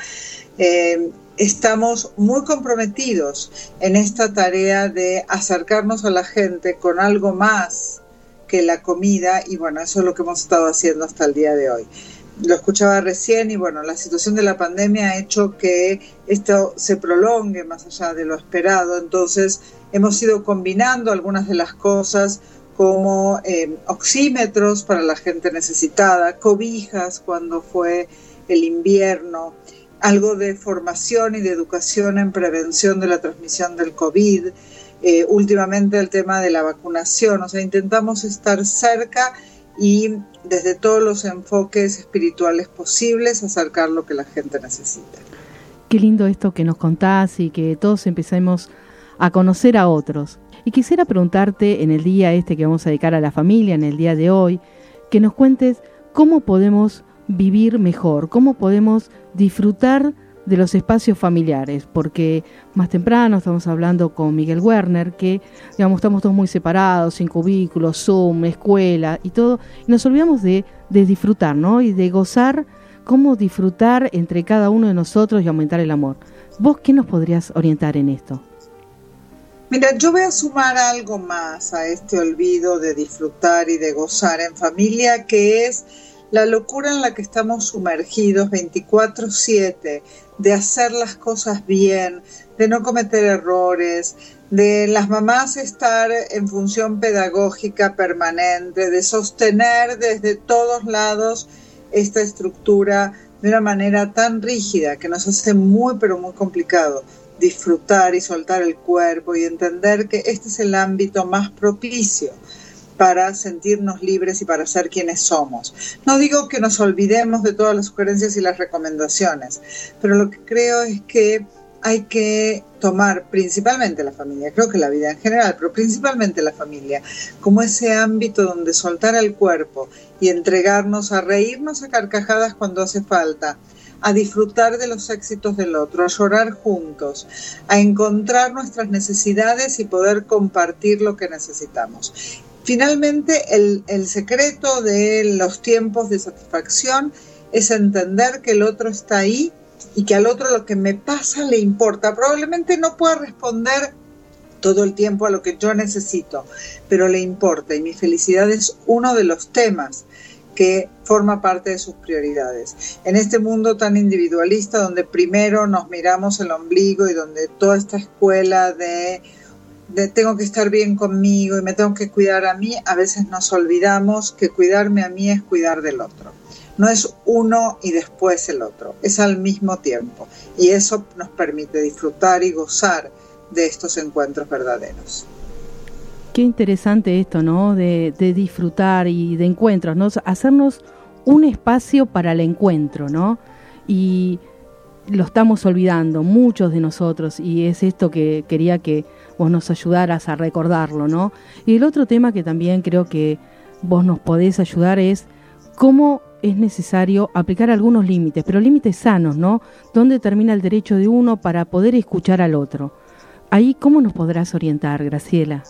K: eh, estamos muy comprometidos en esta tarea de acercarnos a la gente con algo más que la comida y bueno, eso es lo que hemos estado haciendo hasta el día de hoy. Lo escuchaba recién y bueno, la situación de la pandemia ha hecho que esto se prolongue más allá de lo esperado, entonces hemos ido combinando algunas de las cosas como eh, oxímetros para la gente necesitada, cobijas cuando fue el invierno, algo de formación y de educación en prevención de la transmisión del COVID, eh, últimamente el tema de la vacunación, o sea, intentamos estar cerca y desde todos los enfoques espirituales posibles acercar lo que la gente necesita.
B: Qué lindo esto que nos contás y que todos empecemos a conocer a otros. Y quisiera preguntarte en el día este que vamos a dedicar a la familia, en el día de hoy, que nos cuentes cómo podemos vivir mejor, cómo podemos disfrutar de los espacios familiares, porque más temprano estamos hablando con Miguel Werner, que digamos estamos todos muy separados, sin cubículos, Zoom, escuela y todo, y nos olvidamos de, de disfrutar, ¿no? Y de gozar, cómo disfrutar entre cada uno de nosotros y aumentar el amor. ¿Vos qué nos podrías orientar en esto?
K: Mira, yo voy a sumar algo más a este olvido de disfrutar y de gozar en familia, que es la locura en la que estamos sumergidos 24/7, de hacer las cosas bien, de no cometer errores, de las mamás estar en función pedagógica permanente, de sostener desde todos lados esta estructura de una manera tan rígida que nos hace muy pero muy complicado disfrutar y soltar el cuerpo y entender que este es el ámbito más propicio para sentirnos libres y para ser quienes somos. No digo que nos olvidemos de todas las sugerencias y las recomendaciones, pero lo que creo es que hay que tomar principalmente la familia, creo que la vida en general, pero principalmente la familia, como ese ámbito donde soltar el cuerpo y entregarnos a reírnos a carcajadas cuando hace falta, a disfrutar de los éxitos del otro, a llorar juntos, a encontrar nuestras necesidades y poder compartir lo que necesitamos. Finalmente, el, secreto de los tiempos de satisfacción es entender que el otro está ahí y que al otro lo que me pasa le importa. Probablemente no pueda responder todo el tiempo a lo que yo necesito, pero le importa y mi felicidad es uno de los temas que forma parte de sus prioridades. En este mundo tan individualista donde primero nos miramos el ombligo y donde toda esta escuela de tengo que estar bien conmigo y me tengo que cuidar a mí, a veces nos olvidamos que cuidarme a mí es cuidar del otro. No es uno y después el otro, es al mismo tiempo. Y eso nos permite disfrutar y gozar de estos encuentros verdaderos.
B: Qué interesante esto, ¿no? De, de disfrutar y de encuentros, ¿no? Hacernos un espacio para el encuentro, ¿no? Y lo estamos olvidando, muchos de nosotros, y es esto que quería que vos nos ayudaras a recordarlo, ¿no? Y el otro tema que también creo que vos nos podés ayudar es cómo es necesario aplicar algunos límites, pero límites sanos, ¿no? ¿Dónde termina el derecho de uno para poder escuchar al otro? Ahí, ¿cómo nos podrás orientar, Graciela?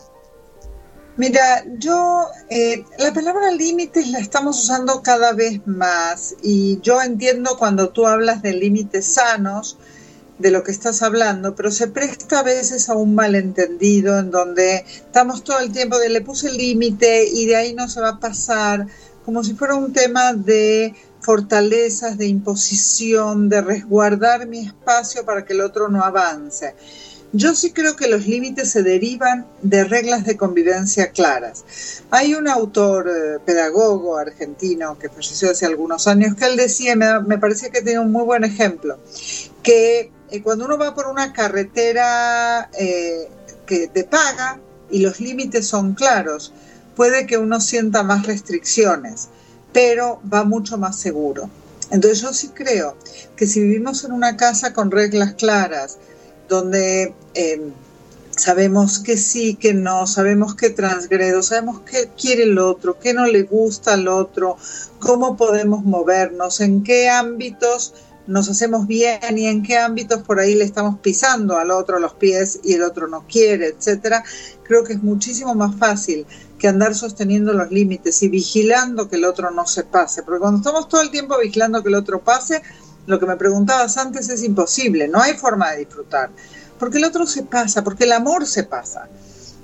K: Mira, yo eh, la palabra límites la estamos usando cada vez más y yo entiendo cuando tú hablas de límites sanos, de lo que estás hablando, pero se presta a veces a un malentendido en donde estamos todo el tiempo de le puse el límite y de ahí no se va a pasar, como si fuera un tema de fortalezas, de imposición, de resguardar mi espacio para que el otro no avance. Yo sí creo que los límites se derivan de reglas de convivencia claras. Hay un autor eh, pedagogo argentino que falleció hace algunos años que él decía, me, me que tiene un muy buen ejemplo, que eh, cuando uno va por una carretera eh, que te paga y los límites son claros, puede que uno sienta más restricciones, pero va mucho más seguro. Entonces yo sí creo que si vivimos en una casa con reglas claras, donde eh, sabemos que sí, que no, sabemos que transgredo, sabemos qué quiere el otro, qué no le gusta al otro, cómo podemos movernos, en qué ámbitos nos hacemos bien y en qué ámbitos por ahí le estamos pisando al otro los pies y el otro no quiere, etcétera. Creo que es muchísimo más fácil que andar sosteniendo los límites y vigilando que el otro no se pase, porque cuando estamos todo el tiempo vigilando que el otro pase, lo que me preguntabas antes es imposible, no hay forma de disfrutar, porque el otro se pasa, porque el amor se pasa,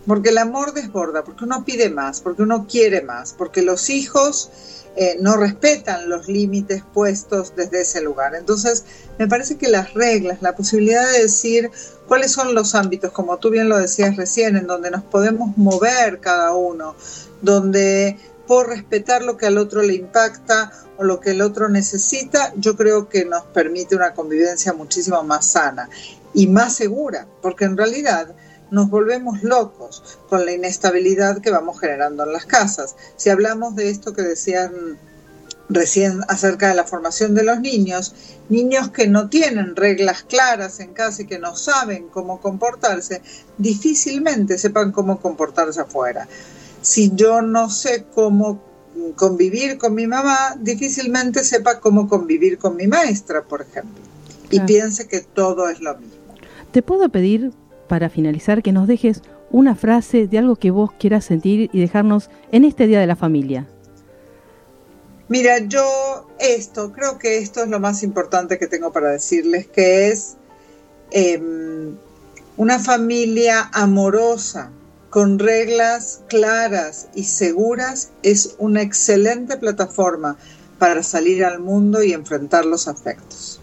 K: porque el amor desborda, porque uno pide más, porque uno quiere más, porque los hijos eh, no respetan los límites puestos desde ese lugar. Entonces, me parece que las reglas, la posibilidad de decir cuáles son los ámbitos, como tú bien lo decías recién, en donde nos podemos mover cada uno, donde por respetar lo que al otro le impacta o lo que el otro necesita, yo creo que nos permite una convivencia muchísimo más sana y más segura, porque en realidad nos volvemos locos con la inestabilidad que vamos generando en las casas. Si hablamos de esto que decían recién acerca de la formación de los niños, niños que no tienen reglas claras en casa y que no saben cómo comportarse, difícilmente sepan cómo comportarse afuera si yo no sé cómo convivir con mi mamá, difícilmente sepa cómo convivir con mi maestra, por ejemplo, y piense que todo es lo mismo.
B: Te puedo pedir, para finalizar, que nos dejes una frase de algo que vos quieras sentir y dejarnos en este Día de la Familia.
K: Mira, yo esto, creo que esto es lo más importante que tengo para decirles, que es em, una familia amorosa, con reglas claras y seguras es una excelente plataforma para salir al mundo y enfrentar los afectos.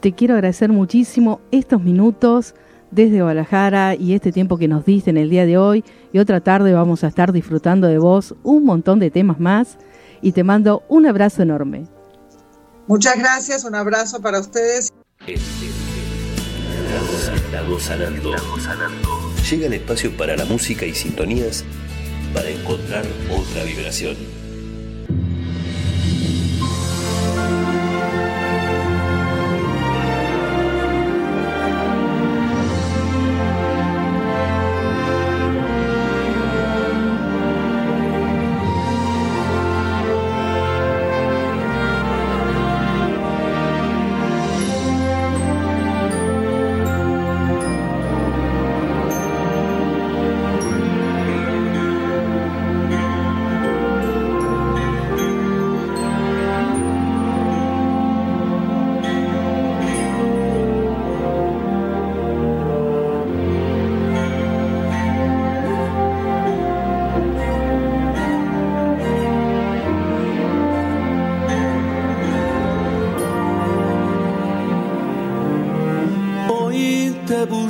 B: Te quiero agradecer muchísimo estos minutos desde Guadalajara y este tiempo que nos diste en el día de hoy y otra tarde vamos a estar disfrutando de vos un montón de temas más y te mando un abrazo enorme.
K: Muchas gracias, un abrazo para ustedes.
L: Llega el espacio para la música y sintonías para encontrar otra vibración.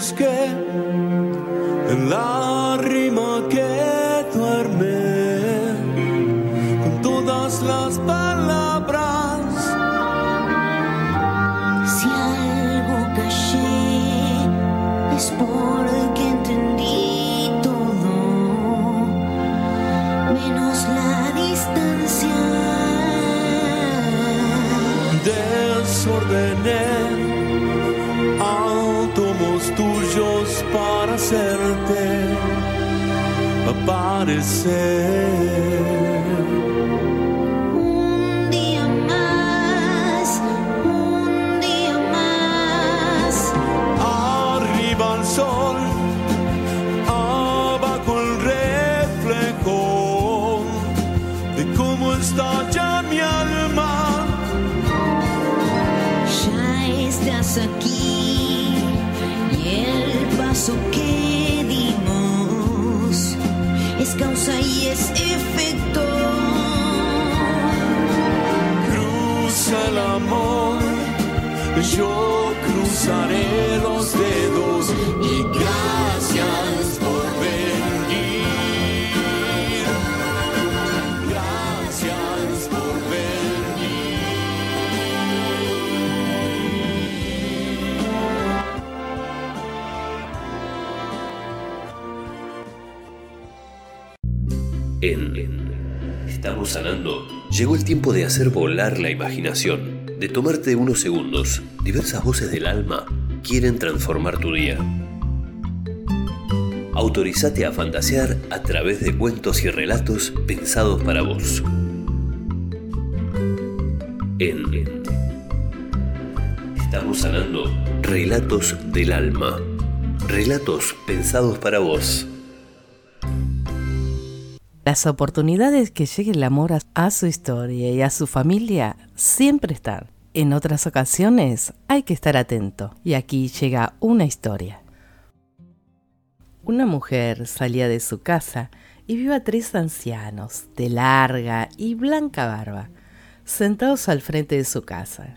A: scared Llegó el tiempo de hacer volar la imaginación, de tomarte unos segundos. Diversas voces del alma quieren transformar tu día. Autorizate a fantasear a través de cuentos y relatos pensados para vos. En Estamos sanando relatos del alma. Relatos pensados para vos.
B: Las oportunidades que llegue el amor a, su historia y a su familia siempre están. En otras ocasiones hay que estar atento. Y aquí llega una historia. Una mujer salía de su casa y vio a tres ancianos de larga y blanca barba sentados al frente de su casa.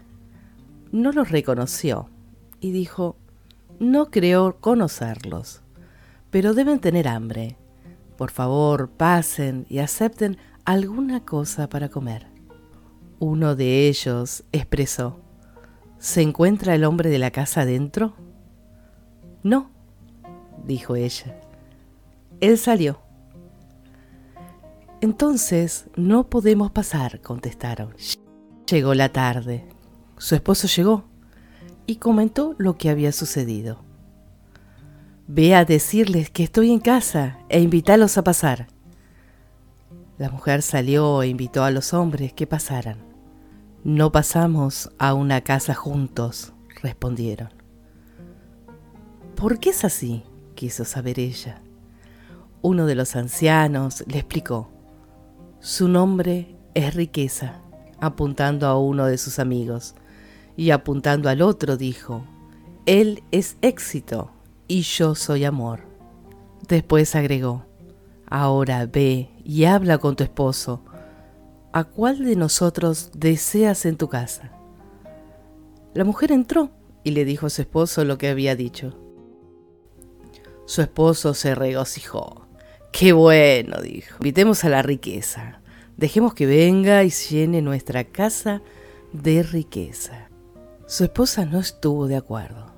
B: No los reconoció y dijo, no creo conocerlos, pero deben tener hambre. Por favor, pasen y acepten alguna cosa para comer. Uno de ellos expresó, ¿se encuentra el hombre de la casa adentro? No, dijo ella. Él salió. Entonces no podemos pasar, contestaron. Llegó la tarde. Su esposo llegó y comentó lo que había sucedido. Ve a decirles que estoy en casa e invítalos a pasar. La mujer salió e invitó a los hombres que pasaran. No pasamos a una casa juntos, respondieron. ¿Por qué es así? quiso saber ella. Uno de los ancianos le explicó. Su nombre es riqueza, apuntando a uno de sus amigos, y apuntando al otro dijo, Él es éxito y yo soy amor. Después agregó, ahora ve y habla con tu esposo. ¿A cuál de nosotros deseas en tu casa? La mujer entró y le dijo a su esposo lo que había dicho. Su esposo se regocijó. Qué bueno, dijo. Invitemos a la riqueza. Dejemos que venga y llene nuestra casa de riqueza. Su esposa no estuvo de acuerdo.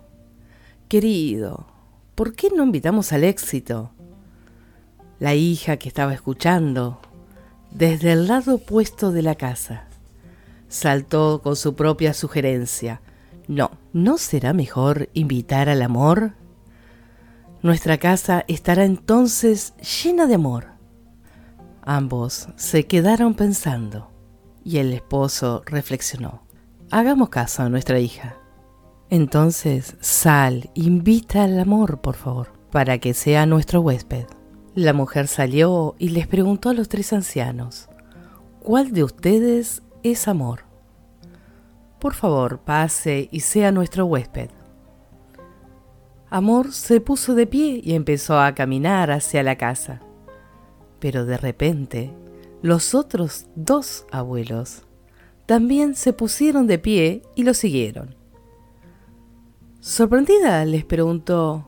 B: Querido, ¿por qué no invitamos al éxito? La hija que estaba escuchando, desde el lado opuesto de la casa, saltó con su propia sugerencia. No, ¿no será mejor invitar al amor? Nuestra casa estará entonces llena de amor. Ambos se quedaron pensando y el esposo reflexionó. Hagamos caso a nuestra hija. Entonces, sal, invita al amor, por favor, para que sea nuestro huésped. La mujer salió y les preguntó a los tres ancianos, ¿cuál de ustedes es amor? Por favor, pase y sea nuestro huésped. Amor se puso de pie y empezó a caminar hacia la casa. Pero de repente, los otros dos abuelos también se pusieron de pie y lo siguieron. Sorprendida les preguntó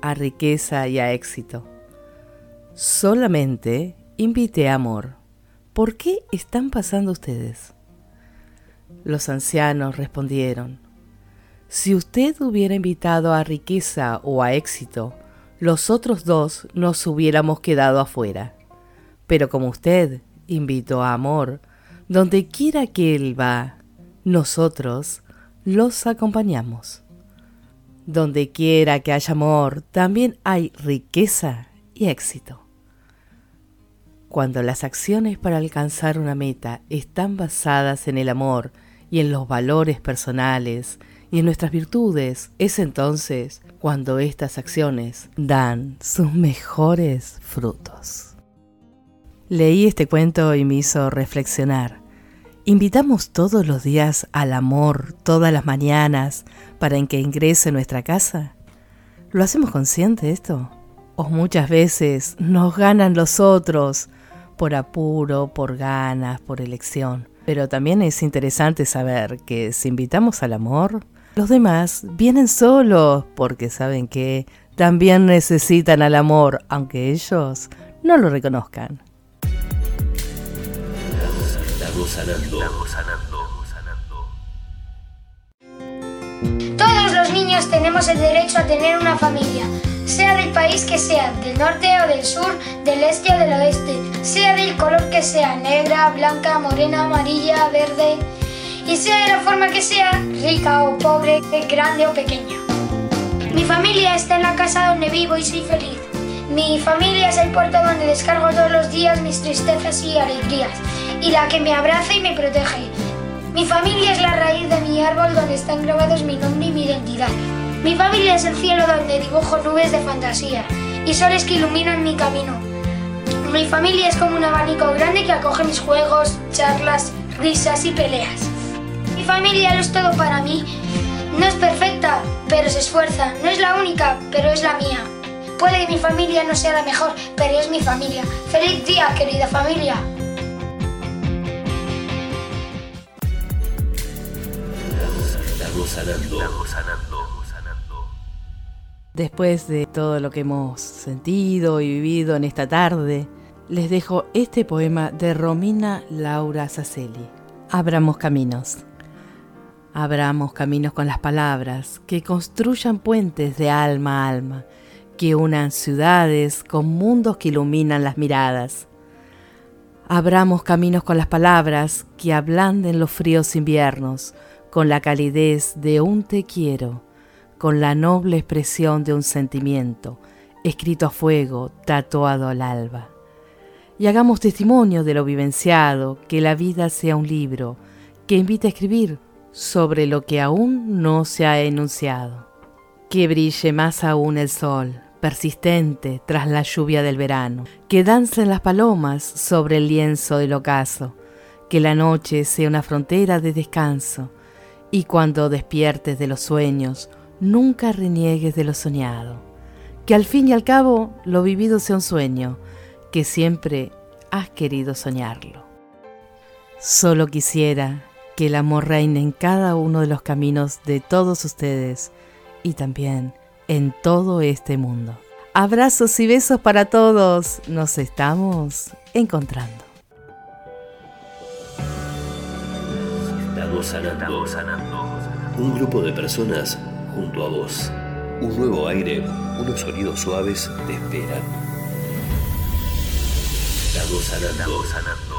B: a riqueza y a éxito. Solamente invité a amor. ¿Por qué están pasando ustedes? Los ancianos respondieron, si usted hubiera invitado a riqueza o a éxito, los otros dos nos hubiéramos quedado afuera. Pero como usted invitó a amor, donde quiera que él va, nosotros los acompañamos. Donde quiera que haya amor, también hay riqueza y éxito. Cuando las acciones para alcanzar una meta están basadas en el amor y en los valores personales y en nuestras virtudes, es entonces cuando estas acciones dan sus mejores frutos. Leí este cuento y me hizo reflexionar. ¿Invitamos todos los días al amor, todas las mañanas, para que ingrese nuestra casa? ¿Lo hacemos consciente esto? ¿O muchas veces nos ganan los otros por apuro, por ganas, por elección? Pero también es interesante saber que si invitamos al amor, los demás vienen solos porque saben que también necesitan al amor, aunque ellos no lo reconozcan.
M: Todos los niños tenemos el derecho a tener una familia, sea del país que sea, del norte o del sur, del este o del oeste, sea del color que sea, negra, blanca, morena, amarilla, verde, y sea de la forma que sea, rica o pobre, grande o pequeña. Mi familia está en la casa donde vivo y soy feliz. Mi familia es el puerto donde descargo todos los días mis tristezas y alegrías, y la que me abraza y me protege. Mi familia es la raíz de mi árbol donde están grabados mi nombre y mi identidad. Mi familia es el cielo donde dibujo nubes de fantasía y soles que iluminan mi camino. Mi familia es como un abanico grande que acoge mis juegos, charlas, risas y peleas. Mi familia lo es todo para mí. No es perfecta, pero se esfuerza. No es la única, pero es la mía. Puede que mi familia no sea la mejor, pero es mi familia. ¡Feliz día, querida familia!
B: Después de todo lo que hemos sentido y vivido en esta tarde, les dejo este poema de Romina Laura Sacelli. Abramos caminos. Abramos caminos con las palabras que construyan puentes de alma a alma, que unan ciudades con mundos que iluminan las miradas. Abramos caminos con las palabras que ablanden los fríos inviernos, con la calidez de un te quiero, con la noble expresión de un sentimiento, escrito a fuego, tatuado al alba. Y hagamos testimonio de lo vivenciado, que la vida sea un libro, que invite a escribir sobre lo que aún no se ha enunciado. Que brille más aún el sol, persistente tras la lluvia del verano, que dancen las palomas sobre el lienzo del ocaso, que la noche sea una frontera de descanso, y cuando despiertes de los sueños, nunca reniegues de lo soñado. Que al fin y al cabo lo vivido sea un sueño, que siempre has querido soñarlo. Solo quisiera que el amor reine en cada uno de los caminos de todos ustedes y también en todo este mundo. Abrazos y besos para todos. Nos estamos encontrando.
A: Estamos sanando. Un grupo de personas junto a vos. Un nuevo aire, unos sonidos suaves te esperan. Estamos sanando. sanando.